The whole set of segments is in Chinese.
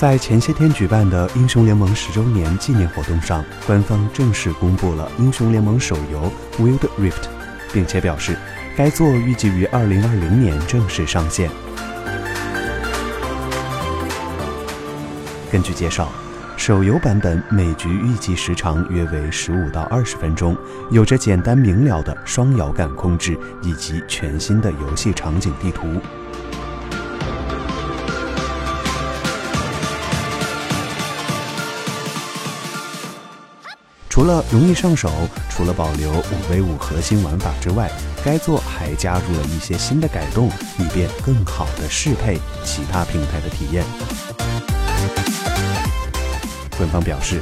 在前些天举办的英雄联盟十周年纪念活动上，官方正式公布了英雄联盟手游《Wild Rift》，并且表示该作预计于二零二零年正式上线。根据介绍，手游版本每局预计时长约为十五到二十分钟，有着简单明了的双摇杆控制以及全新的游戏场景地图。除了容易上手，除了保留五 v 五核心玩法之外，该作还加入了一些新的改动，以便更好的适配其他平台的体验。官方表示，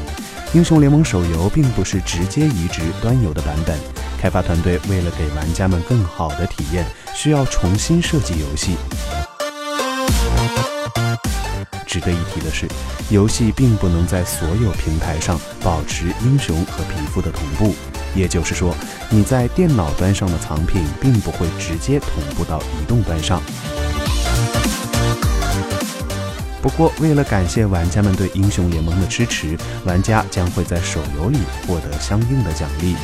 英雄联盟手游并不是直接移植端游的版本，开发团队为了给玩家们更好的体验，需要重新设计游戏。值得一提的是，游戏并不能在所有平台上保持英雄和皮肤的同步，也就是说，你在电脑端上的藏品并不会直接同步到移动端上。不过，为了感谢玩家们对英雄联盟的支持，玩家将会在手游里获得相应的奖励。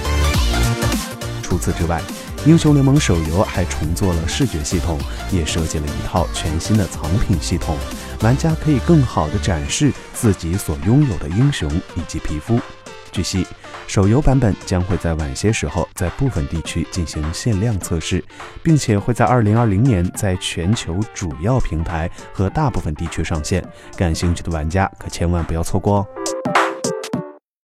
除此之外，英雄联盟手游还重做了视觉系统，也设计了一套全新的藏品系统，玩家可以更好地展示自己所拥有的英雄以及皮肤。据悉，手游版本将会在晚些时候在部分地区进行限量测试，并且会在2020年在全球主要平台和大部分地区上线。感兴趣的玩家可千万不要错过哦！